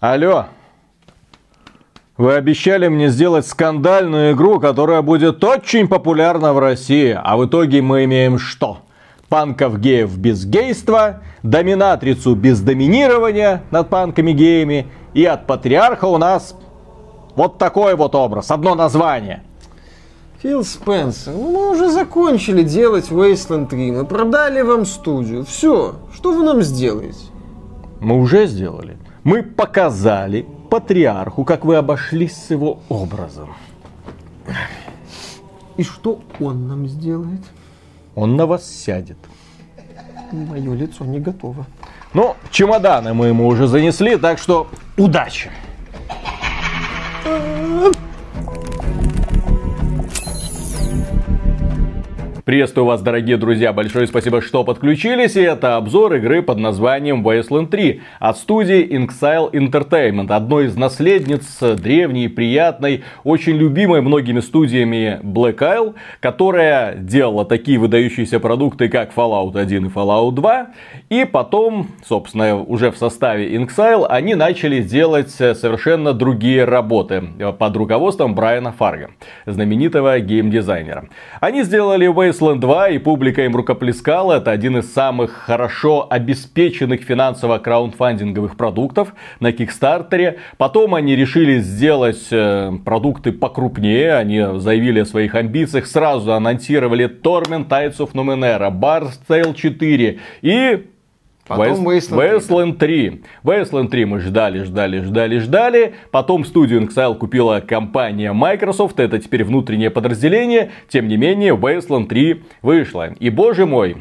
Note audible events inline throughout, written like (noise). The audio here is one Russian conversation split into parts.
Алло. Вы обещали мне сделать скандальную игру, которая будет очень популярна в России. А в итоге мы имеем что? Панков геев без гейства, доминатрицу без доминирования над панками-геями. И от патриарха у нас вот такой вот образ, одно название. Фил Спенсер, ну мы уже закончили делать Wasteland 3, мы продали вам студию, все, что вы нам сделаете? Мы уже сделали. Мы показали патриарху, как вы обошлись с его образом. И что он нам сделает? Он на вас сядет. Мое лицо не готово. Ну, чемоданы мы ему уже занесли, так что удачи! Приветствую вас, дорогие друзья, большое спасибо, что подключились, и это обзор игры под названием Wasteland 3 от студии Inxile Entertainment, одной из наследниц древней, приятной, очень любимой многими студиями Black Isle, которая делала такие выдающиеся продукты, как Fallout 1 и Fallout 2, и потом, собственно, уже в составе Inxile они начали делать совершенно другие работы под руководством Брайана Фарга, знаменитого геймдизайнера. Они сделали Wasteland Wasteland 2 и публика им рукоплескала. Это один из самых хорошо обеспеченных финансово краундфандинговых продуктов на Кикстартере. Потом они решили сделать э, продукты покрупнее. Они заявили о своих амбициях. Сразу анонсировали Torment Tides of Numenera, Bard's Tale 4 и Потом Wasteland, Wasteland 3. Wasteland 3 мы ждали, ждали, ждали, ждали. Потом студию Inxile купила компания Microsoft. Это теперь внутреннее подразделение. Тем не менее, Wasteland 3 вышла. И боже мой,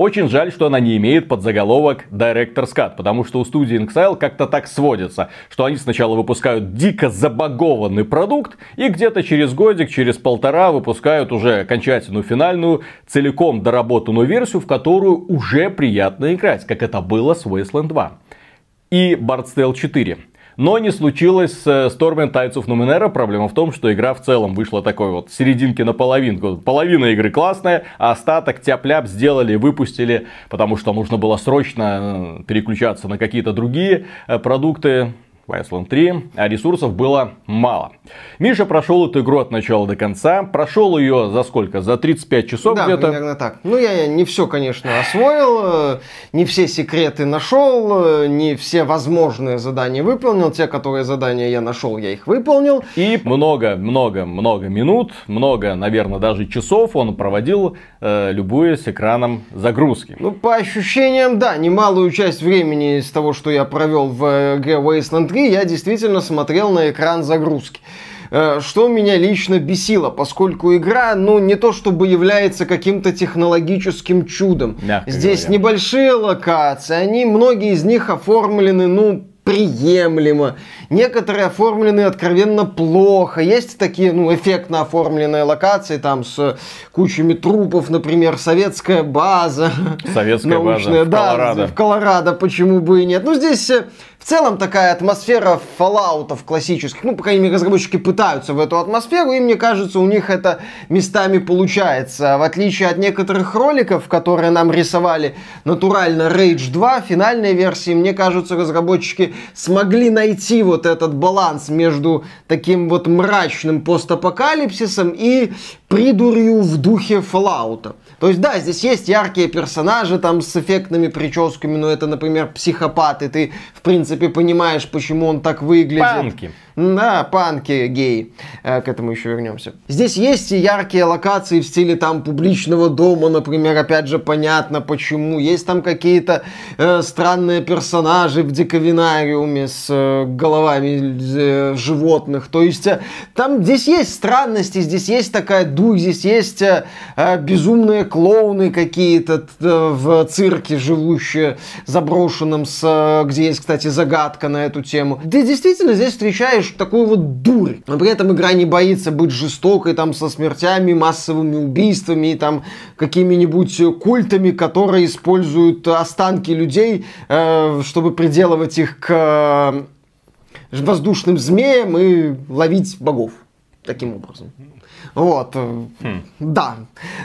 очень жаль, что она не имеет подзаголовок Director's Cut, потому что у студии Inxile как-то так сводится, что они сначала выпускают дико забагованный продукт, и где-то через годик, через полтора выпускают уже окончательную, финальную, целиком доработанную версию, в которую уже приятно играть, как это было с Wasteland 2 и Bard's Tale 4. Но не случилось с Storm Tides of Numenera. Проблема в том, что игра в целом вышла такой вот серединки на половинку. Половина игры классная, а остаток тяп-ляп сделали, выпустили, потому что нужно было срочно э, переключаться на какие-то другие э, продукты. Wasteland 3, а ресурсов было мало. Миша прошел эту игру от начала до конца. Прошел ее за сколько? За 35 часов да, где-то? примерно так. Ну, я не все, конечно, освоил, э, не все секреты нашел, э, не все возможные задания выполнил. Те, которые задания я нашел, я их выполнил. И много-много-много минут, много, наверное, даже часов он проводил, э, любуясь экраном загрузки. Ну, по ощущениям, да, немалую часть времени из того, что я провел в игре Wasteland 3, я действительно смотрел на экран загрузки э, что меня лично бесило, поскольку игра, ну, не то чтобы является каким-то технологическим чудом. Мягко Здесь говоря. небольшие локации, они, многие из них оформлены, ну, приемлемо. Некоторые оформлены откровенно плохо. Есть такие, ну, эффектно оформленные локации, там, с кучами трупов, например, советская база. Советская научная, база в да, Колорадо. в Колорадо, почему бы и нет. Ну, здесь э, в целом такая атмосфера фоллаутов классических, ну, по крайней мере, разработчики пытаются в эту атмосферу, и мне кажется, у них это местами получается. В отличие от некоторых роликов, которые нам рисовали натурально Rage 2, финальной версии, мне кажется, разработчики смогли найти вот этот баланс между таким вот мрачным постапокалипсисом и придурью в духе Fallout. То есть, да, здесь есть яркие персонажи там с эффектными прическами, но это, например, психопат, и ты, в принципе, понимаешь, почему он так выглядит. Панки. Да, панки гей. Э, к этому еще вернемся. Здесь есть и яркие локации в стиле там публичного дома, например, опять же понятно почему. Есть там какие-то э, странные персонажи в диковинариуме с э, головами э, животных. То есть э, там здесь есть странности, здесь есть такая дух, здесь есть э, э, безумные клоуны какие-то э, в цирке живущие заброшенном, с, э, где есть, кстати, загадка на эту тему. Ты действительно здесь встречаешь такую вот дурь. Но при этом игра не боится быть жестокой, там, со смертями, массовыми убийствами и там какими-нибудь культами, которые используют останки людей, э, чтобы приделывать их к э, воздушным змеям и ловить богов. Таким образом. Вот. Хм. Да.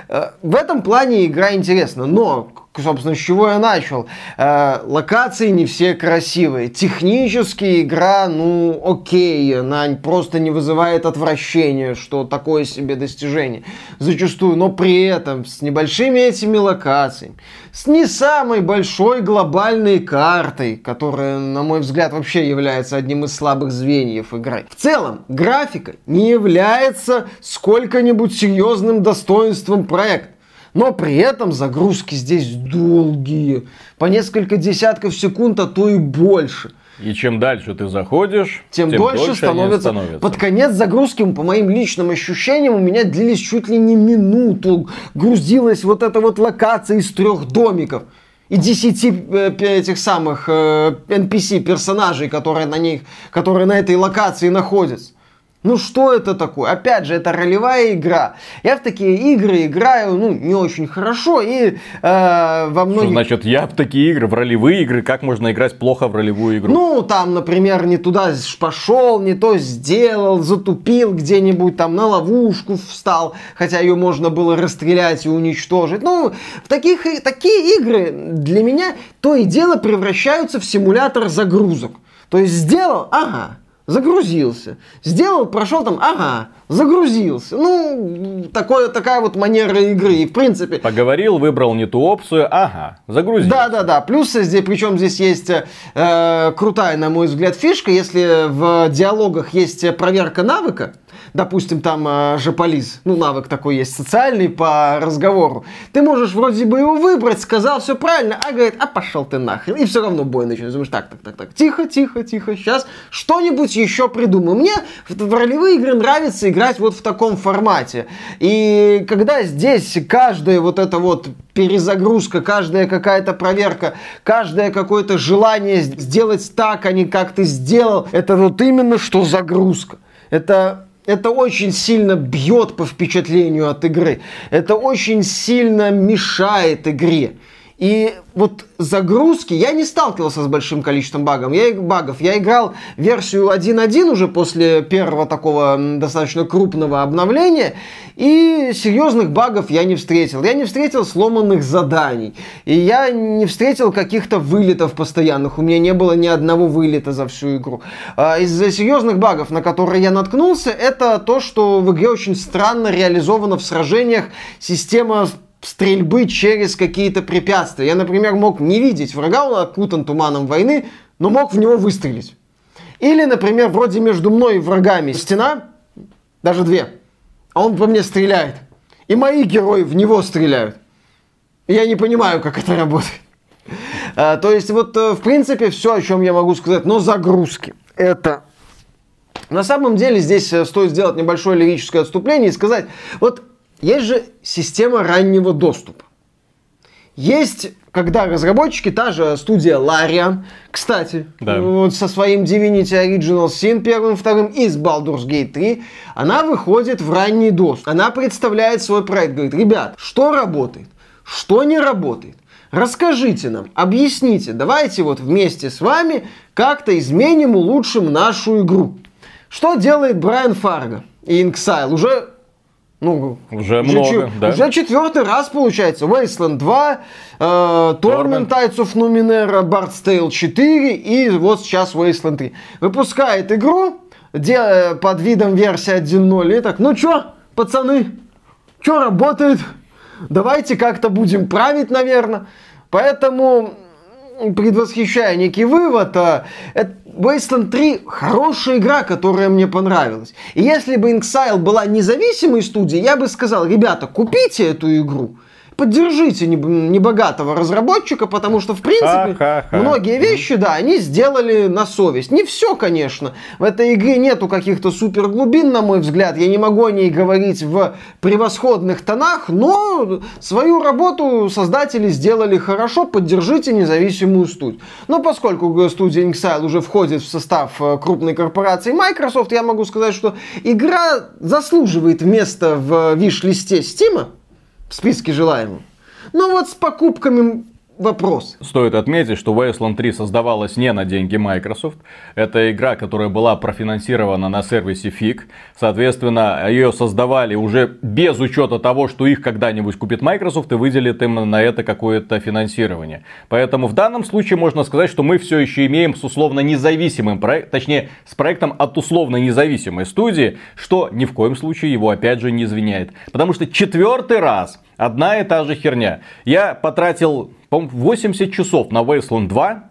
Э, в этом плане игра интересна. Но собственно, с чего я начал. Э, локации не все красивые. Технически игра, ну, окей, она просто не вызывает отвращения, что такое себе достижение. Зачастую, но при этом с небольшими этими локациями, с не самой большой глобальной картой, которая, на мой взгляд, вообще является одним из слабых звеньев игры. В целом, графика не является сколько-нибудь серьезным достоинством проекта. Но при этом загрузки здесь долгие, по несколько десятков секунд, а то и больше. И чем дальше ты заходишь, тем, тем дольше, дольше становится. становятся. Под конец загрузки, по моим личным ощущениям, у меня длились чуть ли не минуту. Грузилась вот эта вот локация из трех домиков и десяти э, этих самых э, NPC персонажей, которые на них, которые на этой локации находятся. Ну что это такое? Опять же, это ролевая игра. Я в такие игры играю, ну, не очень хорошо и э, во многих... Что значит, я в такие игры, в ролевые игры, как можно играть плохо в ролевую игру? Ну, там, например, не туда пошел, не то сделал, затупил где-нибудь, там на ловушку встал, хотя ее можно было расстрелять и уничтожить. Ну, в таких, такие игры для меня то и дело превращаются в симулятор загрузок. То есть сделал, ага, загрузился. Сделал, прошел там, ага, загрузился. Ну, такое, такая вот манера игры. И в принципе... Поговорил, выбрал не ту опцию, ага, загрузился. Да-да-да. Плюс здесь, причем здесь есть э, крутая, на мой взгляд, фишка. Если в диалогах есть проверка навыка, допустим, там э, Жополиз, ну, навык такой есть социальный по разговору, ты можешь вроде бы его выбрать, сказал все правильно, а говорит, а пошел ты нахрен. И все равно бой начнется. Думаешь, так, так, так, так, тихо, тихо, тихо, сейчас что-нибудь еще придумаю. Мне в, в ролевые игры нравится играть вот в таком формате. И когда здесь каждая вот эта вот перезагрузка, каждая какая-то проверка, каждое какое-то желание сделать так, а не как ты сделал, это вот именно что загрузка. Это это очень сильно бьет по впечатлению от игры. Это очень сильно мешает игре. И вот загрузки, я не сталкивался с большим количеством багов. Я, багов. я играл версию 1.1 уже после первого такого достаточно крупного обновления, и серьезных багов я не встретил. Я не встретил сломанных заданий, и я не встретил каких-то вылетов постоянных. У меня не было ни одного вылета за всю игру. А из-за серьезных багов, на которые я наткнулся, это то, что в игре очень странно реализована в сражениях система стрельбы через какие-то препятствия. Я, например, мог не видеть врага, он окутан туманом войны, но мог в него выстрелить. Или, например, вроде между мной и врагами стена, даже две, а он по мне стреляет. И мои герои в него стреляют. Я не понимаю, как это работает. А, то есть, вот, э, в принципе, все, о чем я могу сказать. Но загрузки. Это на самом деле здесь э, стоит сделать небольшое лирическое отступление и сказать, вот есть же система раннего доступа. Есть, когда разработчики, та же студия Larian, кстати, да. вот со своим Divinity Original Sin первым, вторым и с Baldur's Gate 3, она выходит в ранний доступ. Она представляет свой проект, говорит, ребят, что работает, что не работает. Расскажите нам, объясните, давайте вот вместе с вами как-то изменим, улучшим нашу игру. Что делает Брайан Фарго и Inxile? Уже ну, уже, много, ч- да. Уже четвертый раз получается. Wasteland 2, э, Torment Tides of Numenera, Bard's Tale 4 и вот сейчас Wasteland 3. Выпускает игру де- под видом версии 1.0 и так, ну чё, пацаны, чё работает? Давайте как-то будем править, наверное. Поэтому предвосхищая некий вывод, а, Wasteland 3 хорошая игра, которая мне понравилась. И если бы Inxile была независимой студией, я бы сказал, ребята, купите эту игру поддержите небогатого разработчика, потому что, в принципе, Ха-ха-ха. многие вещи, да, они сделали на совесть. Не все, конечно. В этой игре нету каких-то супер глубин, на мой взгляд. Я не могу о ней говорить в превосходных тонах, но свою работу создатели сделали хорошо. Поддержите независимую студию. Но поскольку студия Inxile уже входит в состав э, крупной корпорации Microsoft, я могу сказать, что игра заслуживает места в виш-листе Steam в списке желаемых. Но вот с покупками вопрос. Стоит отметить, что Wasteland 3 создавалась не на деньги Microsoft. Это игра, которая была профинансирована на сервисе FIG. Соответственно, ее создавали уже без учета того, что их когда-нибудь купит Microsoft и выделит им на это какое-то финансирование. Поэтому в данном случае можно сказать, что мы все еще имеем с условно независимым проектом, точнее, с проектом от условно независимой студии, что ни в коем случае его опять же не извиняет. Потому что четвертый раз одна и та же херня. Я потратил по 80 часов на Wasteland 2.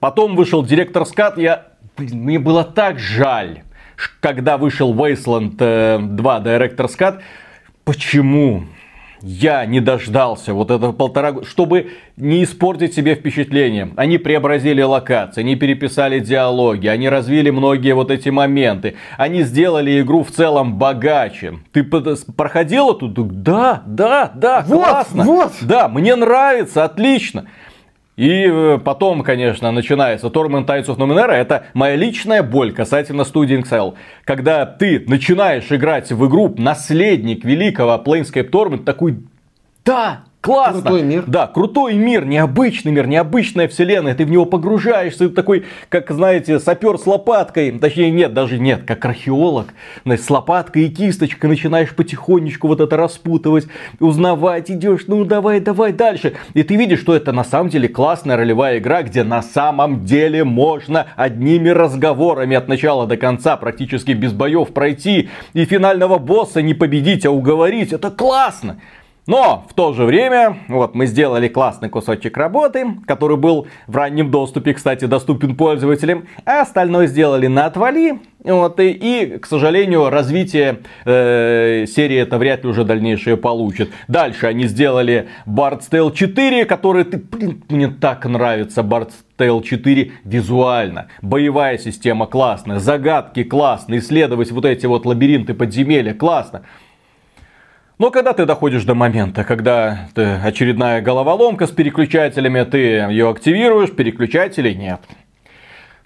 Потом вышел директор скат. Я, блин, мне было так жаль, когда вышел Wasteland 2 э, Director's Cut. Почему? Я не дождался вот этого полтора года, чтобы не испортить себе впечатление. Они преобразили локации, они переписали диалоги, они развили многие вот эти моменты. Они сделали игру в целом богаче. Ты проходила тут? Да, да, да, вот, классно. Вот. Да, мне нравится, отлично. И э, потом, конечно, начинается Torment Tides of Numenera. Это моя личная боль касательно студии Inxel. Когда ты начинаешь играть в игру наследник великого Planescape Torment, такой, да, Классно. Крутой мир. Да, крутой мир, необычный мир, необычная вселенная. Ты в него погружаешься, ты такой, как, знаете, сапер с лопаткой. Точнее, нет, даже нет, как археолог. С лопаткой и кисточкой начинаешь потихонечку вот это распутывать, узнавать, идешь, ну давай, давай дальше. И ты видишь, что это на самом деле классная ролевая игра, где на самом деле можно одними разговорами от начала до конца, практически без боев пройти. И финального босса не победить, а уговорить. Это классно. Но в то же время, вот мы сделали классный кусочек работы, который был в раннем доступе, кстати, доступен пользователям, а остальное сделали на отвали. Вот, и, и, к сожалению, развитие э, серии это вряд ли уже дальнейшее получит. Дальше они сделали Bard's Tale 4, который, ты, блин, мне так нравится Bard's Tale 4 визуально. Боевая система классная, загадки классные, исследовать вот эти вот лабиринты подземелья классно. Но когда ты доходишь до момента, когда ты очередная головоломка с переключателями, ты ее активируешь, переключателей нет.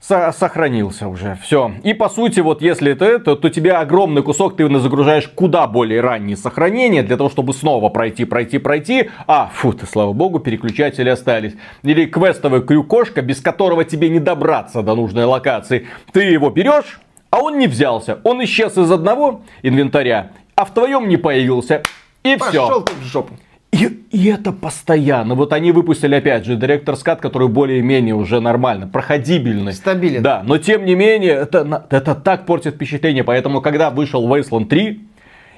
Со сохранился уже, все. И по сути, вот если это, то, то тебе огромный кусок ты загружаешь куда более ранние сохранения, для того, чтобы снова пройти, пройти, пройти. А, фу ты, слава богу, переключатели остались. Или квестовый крюкошка, без которого тебе не добраться до нужной локации. Ты его берешь, а он не взялся. Он исчез из одного инвентаря а в твоем не появился. И Пошел все. ты в жопу. И, и это постоянно. Вот они выпустили опять же директор скат, который более-менее уже нормально, проходибельный. Стабилен. Да, но тем не менее, это, это так портит впечатление. Поэтому, когда вышел Wasteland 3,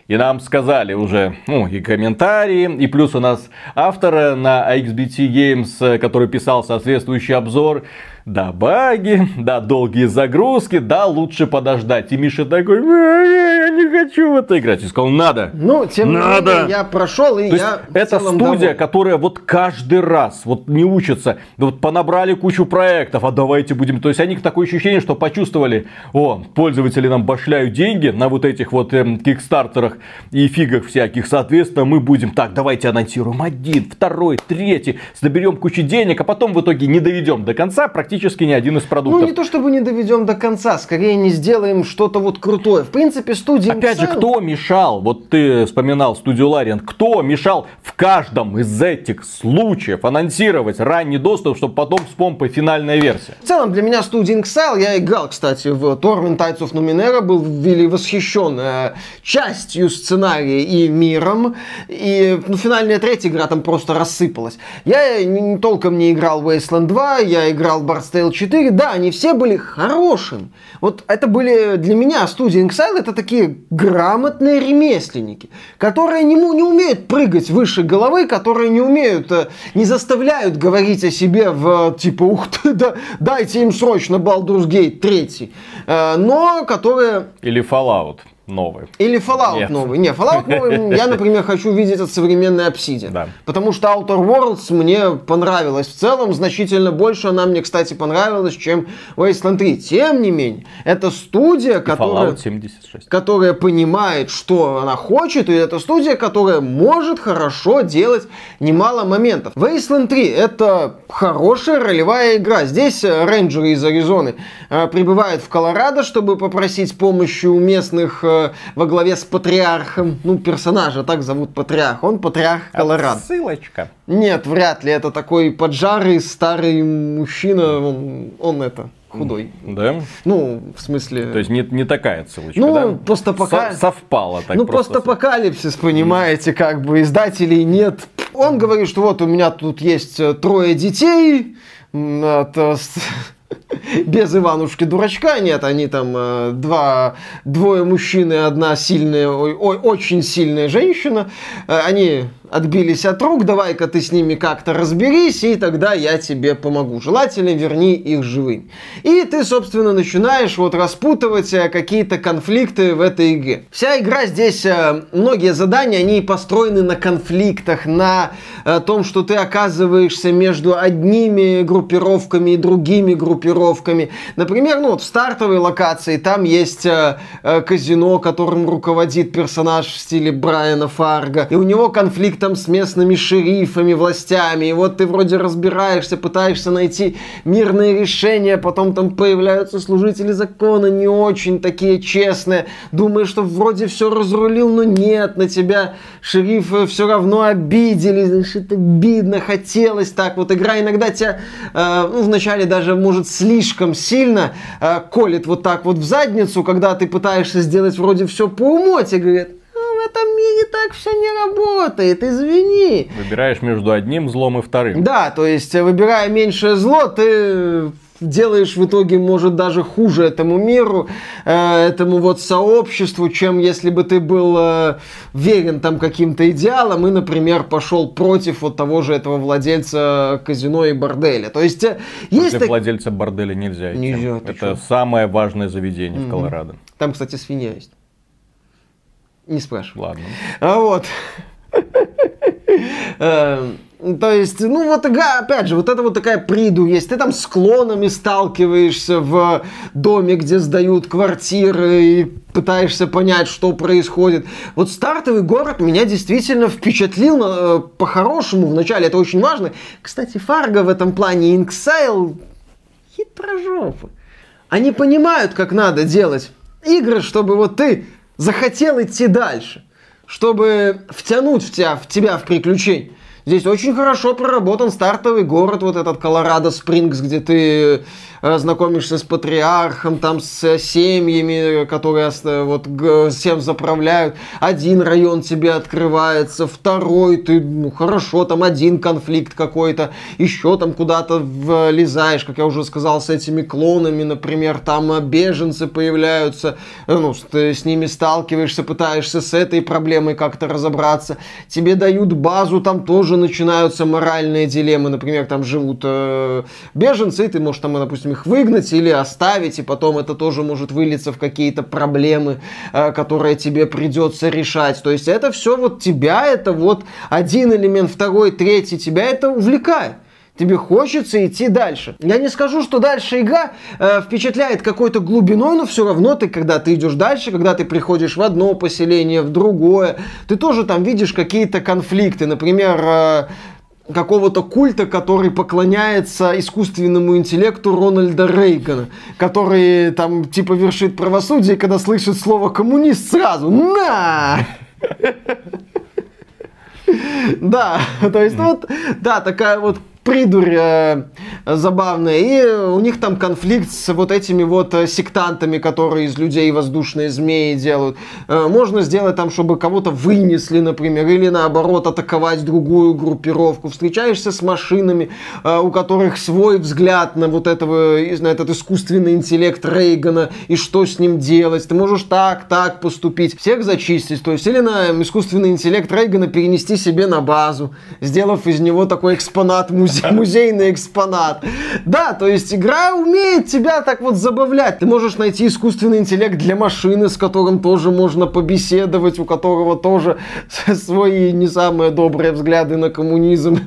и нам сказали уже, ну, и комментарии, и плюс у нас автора на XBT Games, который писал соответствующий обзор, да, баги, да, долгие загрузки, да, лучше подождать. И Миша такой, я не хочу в это играть. И сказал, надо. Ну, тем надо. не менее, я прошел, и То я Это студия, доволен. которая вот каждый раз вот не учится. Вот понабрали кучу проектов, а давайте будем... То есть они такое ощущение, что почувствовали, о, пользователи нам башляют деньги на вот этих вот эм, кикстартерах и фигах всяких. Соответственно, мы будем, так, давайте анонсируем один, второй, третий, соберем кучу денег, а потом в итоге не доведем до конца практически практически ни один из ну, продуктов. Ну, не то чтобы не доведем до конца, скорее не сделаем что-то вот крутое. В принципе, студии... Опять Mixan... же, кто мешал? Вот ты вспоминал студию Лариан. Кто мешал в каждом из этих случаев анонсировать ранний доступ, чтобы потом с помпой финальная версия? В целом, для меня студия Inxile, я играл, кстати, в Torment Tides of Numenera, был вели восхищен э, частью сценария и миром. И ну, финальная третья игра там просто рассыпалась. Я не толком не играл Wasteland 2, я играл Bar STL4, да, они все были хорошими. Вот это были для меня студии Inxile, это такие грамотные ремесленники, которые не, не умеют прыгать выше головы, которые не умеют, э, не заставляют говорить о себе в типа, ух ты, да, дайте им срочно Baldur's Gate 3, э, но которые... Или Fallout новый. Или Fallout Нет. новый. Не, Fallout новый я, например, хочу видеть от современной Obsidian. Да. Потому что Outer Worlds мне понравилась в целом. Значительно больше она мне, кстати, понравилась, чем Wasteland 3. Тем не менее, это студия, которая, 76. которая понимает, что она хочет, и это студия, которая может хорошо делать немало моментов. Wasteland 3 это хорошая ролевая игра. Здесь рейнджеры из Аризоны э, прибывают в Колорадо, чтобы попросить помощи у местных э, э, во главе с патриархом. Ну, персонажа так зовут патриарх. Он патриарх Колорад. Ссылочка. Нет, вряд ли. Это такой поджарый старый мужчина. Он, он это худой. Да? Ну, в смысле... То есть не, не такая ссылочка, Ну, да? постапока- Со- совпало так ну, просто. постапокалипсис, понимаете, как бы издателей нет. Он говорит, что вот у меня тут есть э, трое детей, это с- без Иванушки дурачка нет, они там э, два, двое мужчин и одна сильная, ой, очень сильная женщина. Э, Они отбились от рук, давай-ка ты с ними как-то разберись, и тогда я тебе помогу. Желательно верни их живыми. И ты, собственно, начинаешь вот распутывать э, какие-то конфликты в этой игре. Вся игра здесь, э, многие задания, они построены на конфликтах, на э, том, что ты оказываешься между одними группировками и другими группировками. Например, ну вот в стартовой локации там есть казино, которым руководит персонаж в стиле Брайана Фарга, и у него конфликт там с местными шерифами, властями, и вот ты вроде разбираешься, пытаешься найти мирные решения, потом там появляются служители закона, не очень такие честные, думаешь, что вроде все разрулил, но нет, на тебя шерифы все равно обидели, это обидно, хотелось так, вот. Игра иногда тебя, э, ну, вначале даже, может, слишком сильно э, колет вот так вот в задницу, когда ты пытаешься сделать вроде все по уму, тебе говорят, «Ну, в этом мире так все не работает, извини. Выбираешь между одним злом и вторым. Да, то есть, э, выбирая меньшее зло, ты делаешь в итоге, может, даже хуже этому миру, э, этому вот сообществу, чем если бы ты был э, верен там каким-то идеалам и, например, пошел против вот того же этого владельца казино и борделя. То есть, есть... Так- владельца борделя нельзя идти. Нельзя, Это чё? самое важное заведение в Колорадо. Там, кстати, свинья есть. Не спрашивай. Ладно. А вот. (laughs) Эм, То есть, ну вот опять же, вот это вот такая приду есть. Ты там с клонами сталкиваешься в доме, где сдают квартиры и пытаешься понять, что происходит. Вот стартовый город меня действительно впечатлил э, по-хорошему вначале. Это очень важно. Кстати, Фарго в этом плане Inxile хитрожопы. Они понимают, как надо делать игры, чтобы вот ты захотел идти дальше, чтобы втянуть в тебя, в тебя в приключения. Здесь очень хорошо проработан стартовый город, вот этот Колорадо Спрингс, где ты э, знакомишься с патриархом, там с э, семьями, которые вот всем заправляют. Один район тебе открывается, второй, ты, ну, хорошо, там один конфликт какой-то, еще там куда-то влезаешь, как я уже сказал, с этими клонами, например, там э, беженцы появляются, ну, ты с ними сталкиваешься, пытаешься с этой проблемой как-то разобраться. Тебе дают базу, там тоже начинаются моральные дилеммы, например, там живут э, беженцы, и ты можешь там, допустим, их выгнать или оставить, и потом это тоже может вылиться в какие-то проблемы, э, которые тебе придется решать. То есть это все вот тебя, это вот один элемент, второй, третий, тебя это увлекает. Тебе хочется идти дальше. Я не скажу, что дальше игра э, впечатляет какой-то глубиной, но все равно ты, когда ты идешь дальше, когда ты приходишь в одно поселение, в другое, ты тоже там видишь какие-то конфликты. Например, э, какого-то культа, который поклоняется искусственному интеллекту Рональда Рейгана, который там типа вершит правосудие, когда слышит слово коммунист сразу на! (laughs) Да, (laughs) то есть вот, да, такая вот придурь э, забавная. И у них там конфликт с вот этими вот э, сектантами, которые из людей воздушные змеи делают. Э, можно сделать там, чтобы кого-то вынесли, например, или наоборот атаковать другую группировку. Встречаешься с машинами, э, у которых свой взгляд на вот этого, на этот искусственный интеллект Рейгана и что с ним делать. Ты можешь так, так поступить. Всех зачистить. То есть или на искусственный интеллект Рейгана перенести себе на базу, сделав из него такой экспонат музея (laughs) музейный экспонат. Да, то есть игра умеет тебя так вот забавлять. Ты можешь найти искусственный интеллект для машины, с которым тоже можно побеседовать, у которого тоже (laughs) свои не самые добрые взгляды на коммунизм.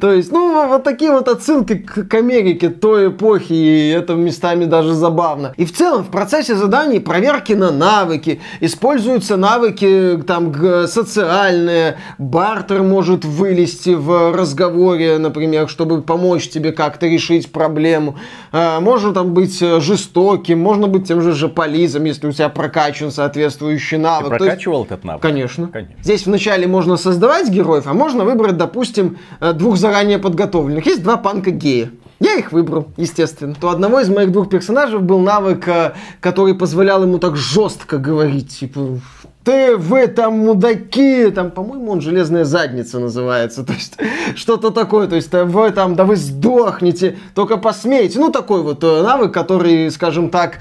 То есть, ну, вот такие вот отсылки к, Америке той эпохи, и это местами даже забавно. И в целом в процессе заданий проверки на навыки, используются навыки там социальные, бартер может вылезти в разговоре, например, чтобы помочь тебе как-то решить проблему. А, можно там быть жестоким, можно быть тем же жополизом, если у тебя прокачан соответствующий навык. Ты прокачивал есть, этот навык? Конечно. конечно. Здесь вначале можно создавать героев, а можно выбрать, допустим, двух заранее подготовленных. Есть два панка гея. Я их выбрал, естественно. То одного из моих двух персонажей был навык, э, который позволял ему так жестко говорить, типа, ты, вы там мудаки, там, по-моему, он железная задница называется, (laughs) то есть что-то такое, то есть вы там, да вы сдохнете, только посмеете, ну такой вот э, навык, который, скажем так,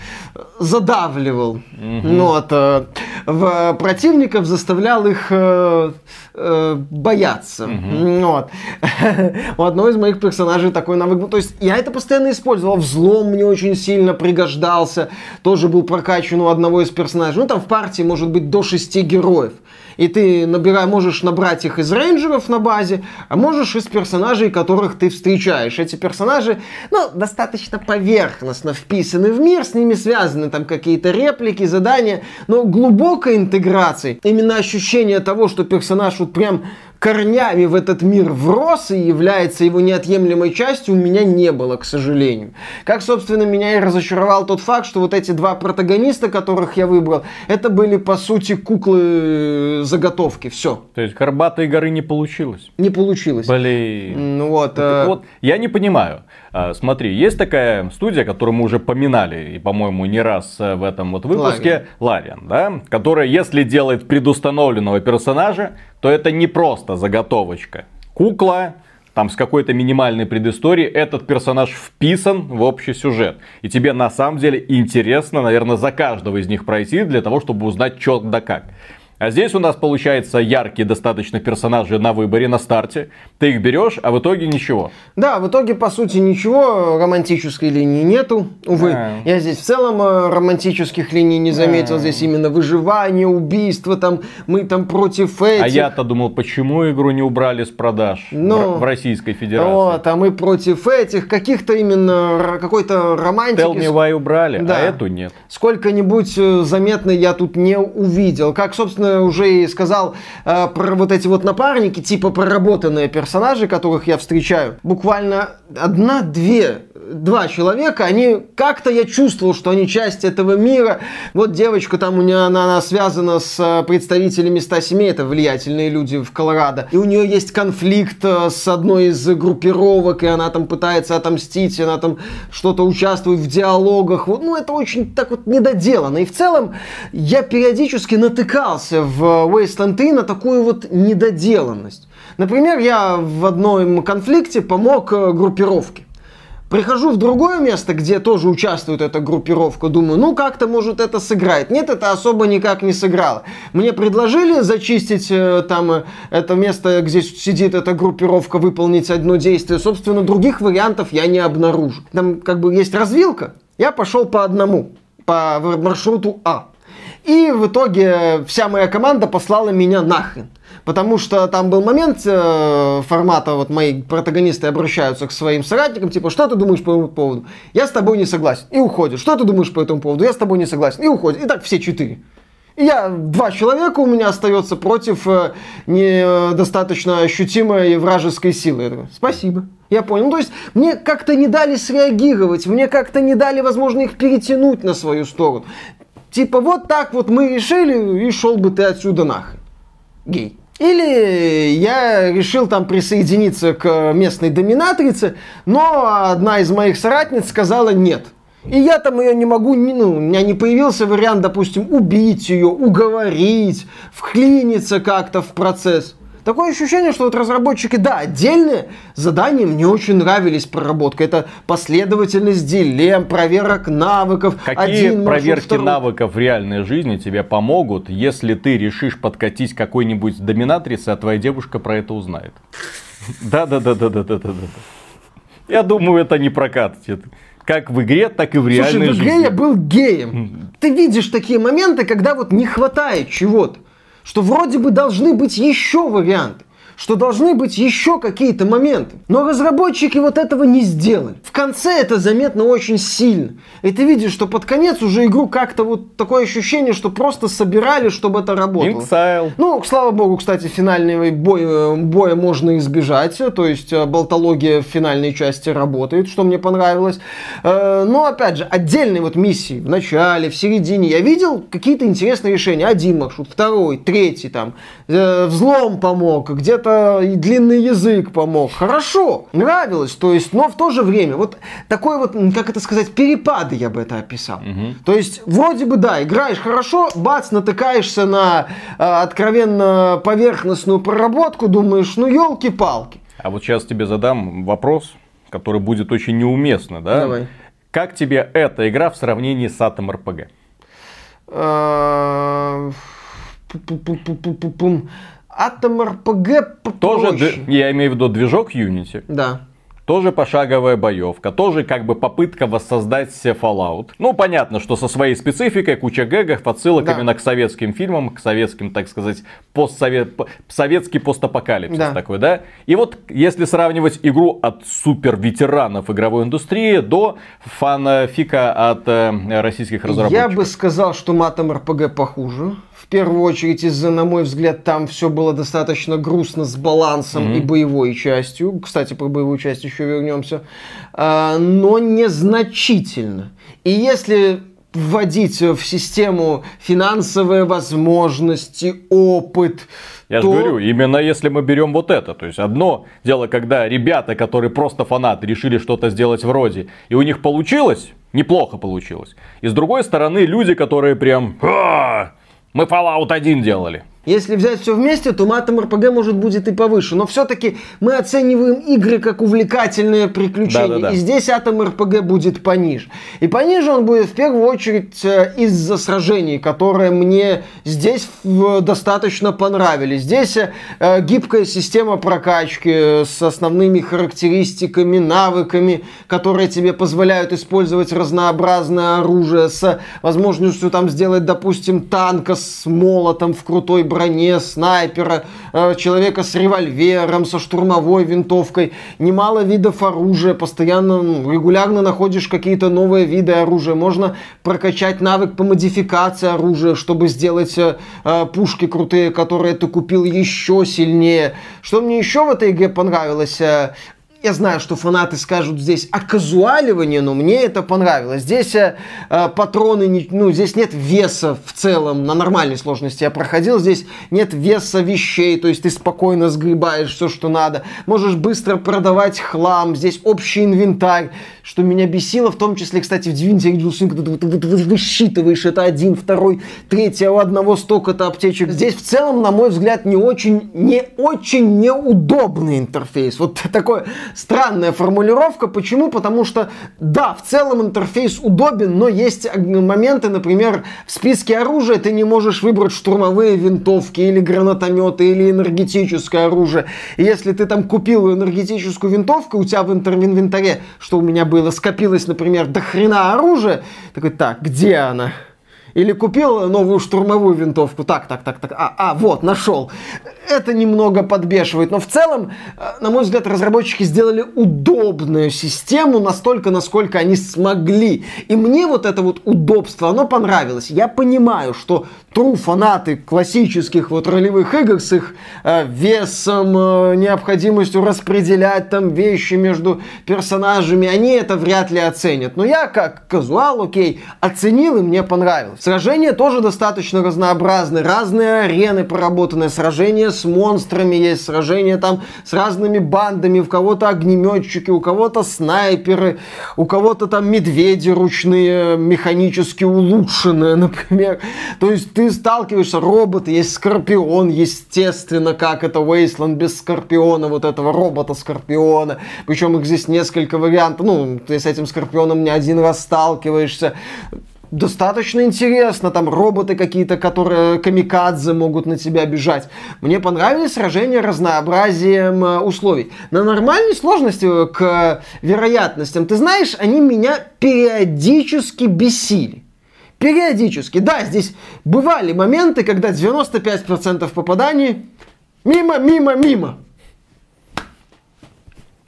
задавливал, mm-hmm. вот, э, в противников, заставлял их э, э, бояться, mm-hmm. вот. (laughs) У одного из моих персонажей такой навык был, то есть я это постоянно использовал, взлом мне очень сильно пригождался, тоже был прокачан у одного из персонажей, ну там в партии может быть до шести героев. И ты набирай, можешь набрать их из рейнджеров на базе, а можешь из персонажей, которых ты встречаешь. Эти персонажи, ну, достаточно поверхностно вписаны в мир, с ними связаны там какие-то реплики, задания, но глубокой интеграции, именно ощущение того, что персонаж вот прям корнями в этот мир врос и является его неотъемлемой частью, у меня не было, к сожалению. Как, собственно, меня и разочаровал тот факт, что вот эти два протагониста, которых я выбрал, это были, по сути, куклы-заготовки. Все. То есть, Горбатой горы не получилось? Не получилось. Блин. Ну вот. Э... вот я не понимаю. А, смотри, есть такая студия, которую мы уже поминали, и, по-моему, не раз э, в этом вот выпуске, Лариан, да, которая, если делает предустановленного персонажа, то это не просто заготовочка. Кукла, там с какой-то минимальной предысторией этот персонаж вписан в общий сюжет. И тебе на самом деле интересно, наверное, за каждого из них пройти для того, чтобы узнать, что да как. А здесь у нас получается яркие достаточно персонажи на выборе, на старте. Ты их берешь, а в итоге ничего. Да, в итоге, по сути, ничего. Романтической линии нету. Увы, а. я здесь в целом э, романтических линий не заметил. А. Здесь именно выживание, убийство, там, мы там против этих. А я-то думал, почему игру не убрали с продаж Но... в Российской Федерации. Вот, а мы против этих, каких-то именно какой-то романтики. Tell me why убрали, а да. а эту нет. Сколько-нибудь э, заметно я тут не увидел. Как, собственно, уже и сказал э, про вот эти вот напарники, типа проработанные персонажи, которых я встречаю. Буквально одна-две два человека, они как-то я чувствовал, что они часть этого мира. Вот девочка там у нее она, она связана с э, представителями 100 семей, это влиятельные люди в Колорадо. И у нее есть конфликт э, с одной из группировок, и она там пытается отомстить, и она там что-то участвует в диалогах. Вот, ну, это очень так вот недоделано. И в целом я периодически натыкался в Wasteland 3 на такую вот недоделанность. Например, я в одном конфликте помог э, группировке. Прихожу в другое место, где тоже участвует эта группировка, думаю, ну как-то может это сыграет. Нет, это особо никак не сыграло. Мне предложили зачистить э, там э, это место, где сидит эта группировка, выполнить одно действие. Собственно, других вариантов я не обнаружу. Там как бы есть развилка. Я пошел по одному, по маршруту А. И в итоге вся моя команда послала меня нахрен. Потому что там был момент э, формата, вот мои протагонисты обращаются к своим соратникам, типа, что ты думаешь по этому поводу? Я с тобой не согласен. И уходит. Что ты думаешь по этому поводу? Я с тобой не согласен. И уходит. И так все четыре. И я, два человека у меня остается против э, недостаточно ощутимой вражеской силы. Я такой, Спасибо. Я понял. Ну, то есть мне как-то не дали среагировать, мне как-то не дали, возможно, их перетянуть на свою сторону. Типа вот так вот мы решили, и шел бы ты отсюда нахрен. Гей. Или я решил там присоединиться к местной доминатрице, но одна из моих соратниц сказала нет. И я там ее не могу, ну, у меня не появился вариант, допустим, убить ее, уговорить, вклиниться как-то в процесс. Такое ощущение, что вот разработчики, да, отдельные задания мне очень нравились проработка. Это последовательность дилемм, проверок навыков. Какие Один проверки второй... навыков в реальной жизни тебе помогут, если ты решишь подкатить какой-нибудь доминатрис, а твоя девушка про это узнает? (laughs) Да-да-да-да-да-да-да. Я думаю, это не прокатит. Как в игре, так и в реальной Слушай, в игре жизни. я был геем. Ты видишь такие моменты, когда вот не хватает чего-то что вроде бы должны быть еще варианты что должны быть еще какие-то моменты. Но разработчики вот этого не сделали. В конце это заметно очень сильно. И ты видишь, что под конец уже игру как-то вот такое ощущение, что просто собирали, чтобы это работало. Inxile. Ну, слава богу, кстати, финального боя, боя можно избежать. То есть э, болтология в финальной части работает, что мне понравилось. Э, но, опять же, отдельные вот миссии в начале, в середине. Я видел какие-то интересные решения. Один маршрут, второй, третий там. Э, взлом помог, где-то и длинный язык помог. Хорошо, нравилось. То есть, но в то же время, вот такой вот, как это сказать, перепады я бы это описал. Угу. То есть, вроде бы, да, играешь хорошо, бац, натыкаешься на э, откровенно поверхностную проработку, думаешь, ну, елки-палки. А вот сейчас тебе задам вопрос, который будет очень неуместно, да? Давай. Как тебе эта игра в сравнении с Atom RPG? Пу-пу-пу-пу-пу-пум. Атом РПГ Тоже, д- я имею в виду движок Unity, Да. тоже пошаговая боевка, тоже как бы попытка воссоздать себе Fallout. Ну, понятно, что со своей спецификой, куча гэгов, отсылок Да. именно к советским фильмам, к советским, так сказать, постсовет... советский постапокалипсис Да. такой, да? И вот если сравнивать игру от супер ветеранов игровой индустрии до фанфика от э, российских Я разработчиков. бы сказал, что матом РПГ похуже. В первую очередь из-за, на мой взгляд, там все было достаточно грустно с балансом и боевой частью. Кстати, про боевую часть еще вернемся. А, но незначительно. И если вводить в систему финансовые возможности, опыт, Я же то- говорю, именно если мы берем вот это. То есть одно дело, когда ребята, которые просто фанаты, решили что-то сделать вроде, и у них получилось, неплохо получилось. И с другой стороны, люди, которые прям... «А, Мы Fallout 1 делали. Если взять все вместе, то матом РПГ может будет и повыше. Но все-таки мы оцениваем игры как увлекательные приключения. Да-да-да. И здесь атом РПГ будет пониже. И пониже он будет в первую очередь э, из-за сражений, которые мне здесь достаточно понравились. Здесь э, гибкая система прокачки с основными характеристиками, навыками, которые тебе позволяют использовать разнообразное оружие, с возможностью там сделать, допустим, танка с молотом в крутой броне, снайпера, э, человека с револьвером, со штурмовой винтовкой, немало видов оружия, постоянно, регулярно находишь какие-то новые виды оружия, можно прокачать навык по модификации оружия, чтобы сделать э, э, пушки крутые, которые ты купил еще сильнее. Что мне еще в этой игре понравилось? Я знаю, что фанаты скажут здесь о казуаливании, но мне это понравилось. Здесь э, э, патроны, не- ну, здесь нет веса в целом, на нормальной сложности я проходил, здесь нет веса вещей, то есть ты спокойно сгребаешь все, что надо. Можешь быстро продавать хлам, здесь общий инвентарь, что меня бесило, в том числе, кстати, в Divinity Original Sin, когда ты высчитываешь, это один, второй, третий, а у одного столько-то аптечек. Здесь в целом, на мой взгляд, не очень, не очень неудобный интерфейс. Вот (laughs) такое странная формулировка. Почему? Потому что, да, в целом интерфейс удобен, но есть ог- моменты, например, в списке оружия ты не можешь выбрать штурмовые винтовки или гранатометы или энергетическое оружие. И если ты там купил энергетическую винтовку, у тебя в интер- инвентаре, что у меня было, скопилось, например, до хрена оружия, такой, так, где она? Или купил новую штурмовую винтовку. Так, так, так, так. А, а, вот, нашел. Это немного подбешивает. Но в целом, э, на мой взгляд, разработчики сделали удобную систему настолько, насколько они смогли. И мне вот это вот удобство, оно понравилось. Я понимаю, что true фанаты классических вот ролевых игр с их э, весом, э, необходимостью распределять там вещи между персонажами, они это вряд ли оценят. Но я как казуал, окей, оценил и мне понравилось. Сражения тоже достаточно разнообразны. Разные арены проработаны. Сражения с монстрами есть. Сражения там с разными бандами. У кого-то огнеметчики, у кого-то снайперы, у кого-то там медведи ручные, механически улучшенные, (laughs) например. То есть ты сталкиваешься, роботы, есть скорпион, естественно, как это Wasteland без скорпиона, вот этого робота-скорпиона. Причем их здесь несколько вариантов. Ну, ты с этим скорпионом не один раз сталкиваешься достаточно интересно. Там роботы какие-то, которые камикадзе могут на тебя бежать. Мне понравились сражения разнообразием э, условий. На нормальной сложности э, к вероятностям, ты знаешь, они меня периодически бесили. Периодически. Да, здесь бывали моменты, когда 95% попаданий мимо, мимо, мимо.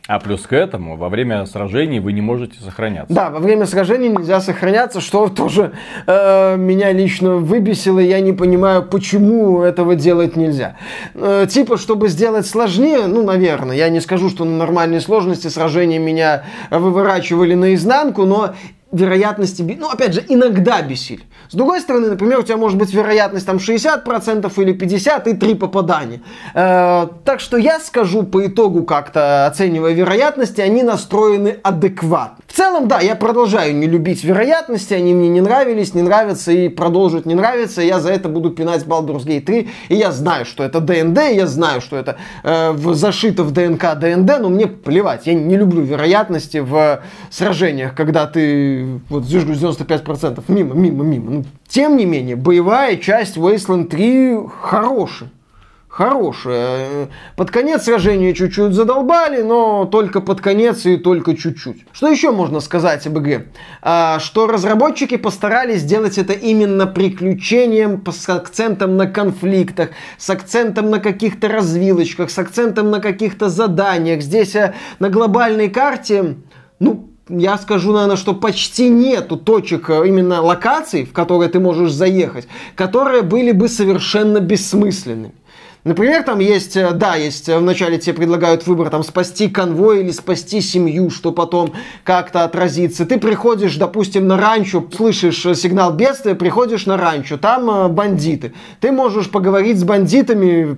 А плюс к этому, во время сражений вы не можете сохраняться. Да, во время сражений нельзя сохраняться, что тоже э, меня лично выбесило. Я не понимаю, почему этого делать нельзя. Э, типа, чтобы сделать сложнее, ну, наверное, я не скажу, что на нормальной сложности сражения меня выворачивали наизнанку, но вероятности, ну, опять же, иногда бесили. С другой стороны, например, у тебя может быть вероятность там 60% или 50% и 3 попадания. Э, так что я скажу по итогу как-то, оценивая вероятности, они настроены адекватно. В целом, да, я продолжаю не любить вероятности, они мне не нравились, не нравятся и продолжат не нравиться. Я за это буду пинать Baldur's Gate 3, и я знаю, что это ДНД, я знаю, что это э, зашито в ДНК ДНД, но мне плевать, я не люблю вероятности в сражениях, когда ты вот здесь 95% мимо, мимо, мимо. Ну, тем не менее, боевая часть Wasteland 3 хорошая. Хорошая. Под конец сражения чуть-чуть задолбали, но только под конец и только чуть-чуть. Что еще можно сказать об игре? А, что разработчики постарались сделать это именно приключением с акцентом на конфликтах, с акцентом на каких-то развилочках, с акцентом на каких-то заданиях. Здесь а, на глобальной карте, ну, я скажу, наверное, что почти нету точек, э, именно локаций, в которые ты можешь заехать, которые были бы совершенно бессмысленными. Например, там есть, э, да, есть, э, вначале тебе предлагают выбор, там, спасти конвой или спасти семью, что потом как-то отразится. Ты приходишь, допустим, на ранчо, слышишь сигнал бедствия, приходишь на ранчо, там бандиты. Ты можешь поговорить с бандитами,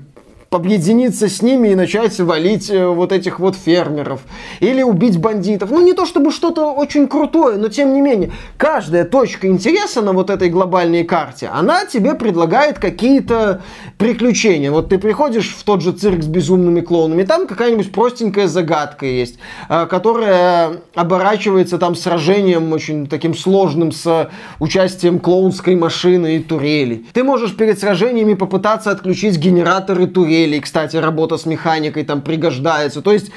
объединиться с ними и начать валить э, вот этих вот фермеров. Или убить бандитов. Ну, не то чтобы что-то очень крутое, но тем не менее, каждая точка интереса на вот этой глобальной карте, она тебе предлагает какие-то приключения. Вот ты приходишь в тот же цирк с безумными клоунами, там какая-нибудь простенькая загадка есть, э, которая оборачивается там сражением очень таким сложным с участием клоунской машины и турелей. Ты можешь перед сражениями попытаться отключить генераторы турелей, моделей, кстати, работа с механикой там пригождается. То есть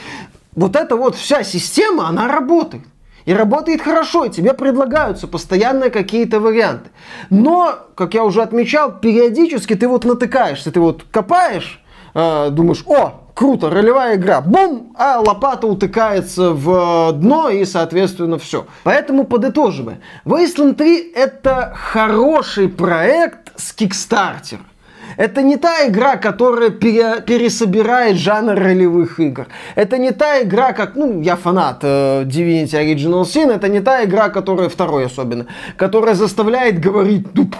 вот эта вот вся система, она работает. И работает хорошо, и тебе предлагаются постоянно какие-то варианты. Но, как я уже отмечал, периодически ты вот натыкаешься, ты вот копаешь, э, думаешь, о, круто, ролевая игра, бум, а лопата утыкается в дно и, соответственно, все. Поэтому подытоживая, Wasteland 3 это хороший проект с Kickstarter. Это не та игра, которая пере, пересобирает жанр ролевых игр. Это не та игра, как, ну, я фанат э, Divinity Original Sin, это не та игра, которая, второй особенно, которая заставляет говорить, ну,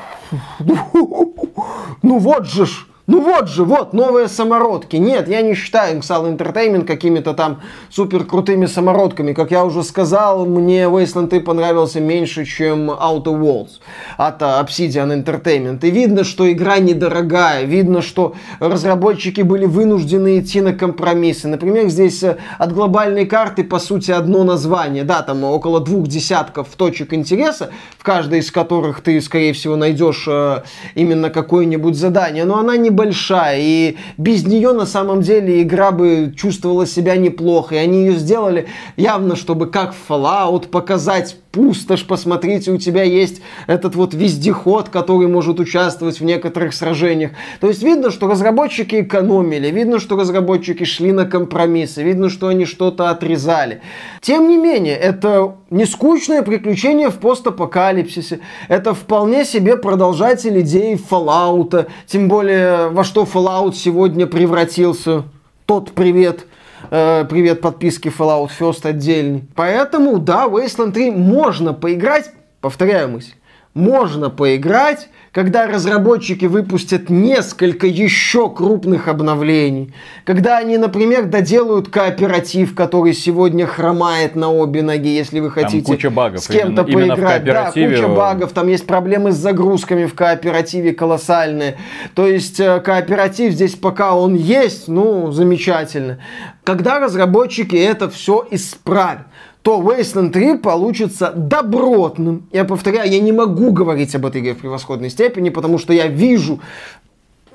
(laughs) ну вот же ж, ну вот же, вот, новые самородки. Нет, я не считаю Xal Entertainment какими-то там супер крутыми самородками. Как я уже сказал, мне Wasteland 3 понравился меньше, чем Outer Worlds от Obsidian Entertainment. И видно, что игра недорогая, видно, что разработчики были вынуждены идти на компромиссы. Например, здесь э, от глобальной карты, по сути, одно название. Да, там около двух десятков точек интереса, в каждой из которых ты, скорее всего, найдешь э, именно какое-нибудь задание. Но она не большая, и без нее на самом деле игра бы чувствовала себя неплохо. И они ее сделали явно, чтобы как Fallout показать пустошь, посмотрите, у тебя есть этот вот вездеход, который может участвовать в некоторых сражениях. То есть видно, что разработчики экономили, видно, что разработчики шли на компромиссы, видно, что они что-то отрезали. Тем не менее, это не скучное приключение в постапокалипсисе. Это вполне себе продолжатель идеи Fallout, тем более во что Fallout сегодня превратился. Тот привет – Э, привет подписки Fallout First отдельный. Поэтому, да, Wasteland 3 можно поиграть, повторяю мысль, можно поиграть, когда разработчики выпустят несколько еще крупных обновлений, когда они, например, доделают кооператив, который сегодня хромает на обе ноги, если вы хотите там куча багов, с кем-то именно, поиграть. Именно да, куча багов, там есть проблемы с загрузками в кооперативе колоссальные. То есть э, кооператив здесь пока он есть, ну, замечательно. Когда разработчики это все исправят, то Wasteland 3 получится добротным. Я повторяю, я не могу говорить об этой игре в превосходной степени, потому что я вижу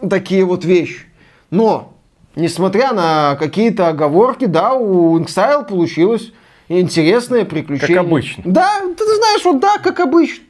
такие вот вещи. Но, несмотря на какие-то оговорки, да, у Inxile получилось интересное приключение. Как обычно. Да, ты знаешь, вот да, как обычно.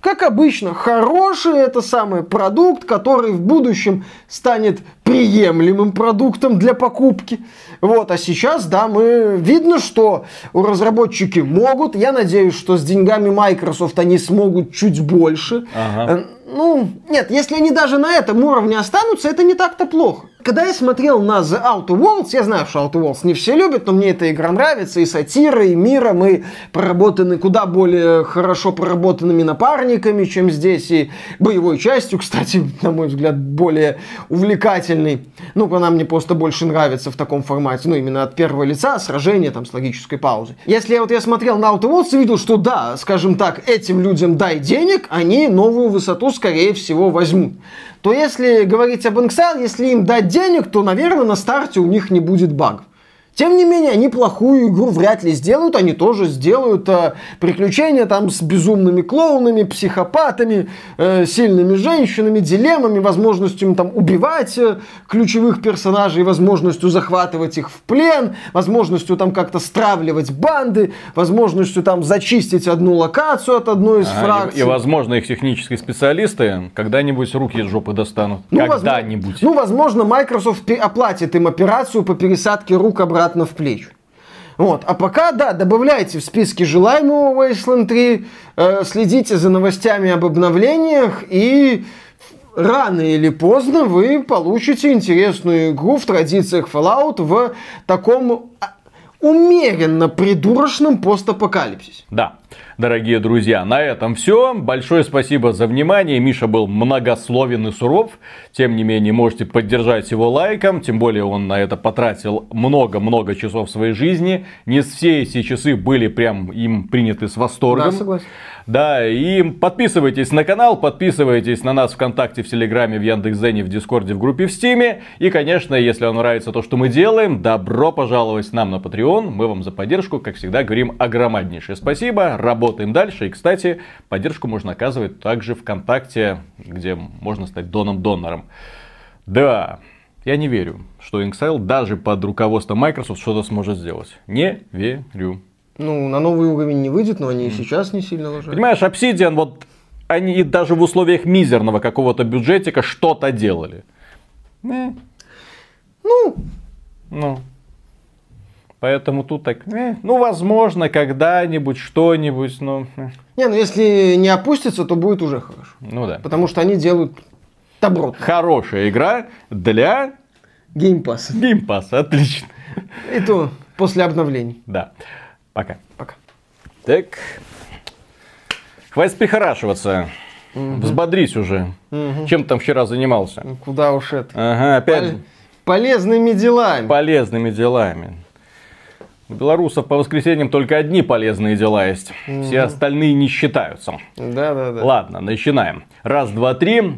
Как обычно, хороший это самый продукт, который в будущем станет приемлемым продуктом для покупки. Вот, а сейчас, да, мы видно, что у разработчики могут. Я надеюсь, что с деньгами Microsoft они смогут чуть больше. Ага. Э, Ну, нет, если они даже на этом уровне останутся, это не так-то плохо. Когда я смотрел на The Outer Worlds, я знаю, что Outer Worlds не все любят, но мне эта игра нравится, и сатира, и миром, и проработаны куда более хорошо проработанными напарниками, чем здесь, и боевой частью, кстати, (laughs) на мой взгляд, более увлекательной. Ну, она мне просто больше нравится в таком формате, ну, именно от первого лица, сражения там с логической паузой. Если вот я смотрел на Outer Worlds и видел, что да, скажем так, этим людям дай денег, они новую высоту, скорее всего, возьмут то если говорить об Inxile, если им дать денег, то, наверное, на старте у них не будет багов. Тем не менее, они плохую игру вряд ли сделают, они тоже сделают э, приключения там с безумными клоунами, психопатами, э, сильными женщинами, дилеммами, возможностью там убивать э, ключевых персонажей, возможностью захватывать их в плен, возможностью там как-то стравливать банды, возможностью там зачистить одну локацию от одной из А, фракций. и, и, возможно, их технические специалисты когда-нибудь руки из жопы достанут. Ну, возможно- когда-нибудь. ну, возможно, Microsoft оплатит им операцию по пересадке рук обратно в плечи. Вот. А пока, да, добавляйте в списки желаемого Wasteland 3, э, следите за новостями об обновлениях и рано или поздно вы получите интересную игру в традициях Fallout в таком а, умеренно придурочном постапокалипсисе. Да, дорогие друзья, на этом все. Большое спасибо за внимание. Миша был многословен и суров. Тем не менее, можете поддержать его лайком. Тем более, он на это потратил много-много часов своей жизни. Не все эти часы были прям им приняты с восторгом. Да, согласен. Да, и подписывайтесь на канал, подписывайтесь на нас ВКонтакте, в Телеграме, в Яндекс.Зене, в Дискорде, в группе в Стиме. И, конечно, если вам нравится то, что мы делаем, добро пожаловать нам на Patreon. Мы вам за поддержку, как всегда, говорим огромнейшее спасибо. Работаем дальше. И, кстати, поддержку можно оказывать также ВКонтакте, где можно стать доном-донором. Да, я не верю, что Inxile даже под руководством Microsoft что-то сможет сделать. Не верю. Ну, на новый уровень не выйдет, но они и сейчас не сильно лажают. Понимаешь, Obsidian, вот они и даже в условиях мизерного какого-то бюджетика что-то делали. Э, Ну, ну. Поэтому тут так, э, ну, возможно, когда-нибудь что-нибудь, ну, э, Не, ну если не опустится, то будет уже хорошо. ну да. Потому что они делают добротно. Хорошая игра для Game Pass. Game Pass а, отлично. И то после обновлений. Да, пока. Пока. Так, хватит прихорашиваться, взбодрись уже. Чем ты там вчера занимался? Ну, Куда уж это. Ага, опять Пол- Полезными делами. полезными делами. У белорусов по воскресеньям только одни полезные дела есть. Все остальные не считаются. Да, да, да. Ладно, начинаем. Раз, два, три.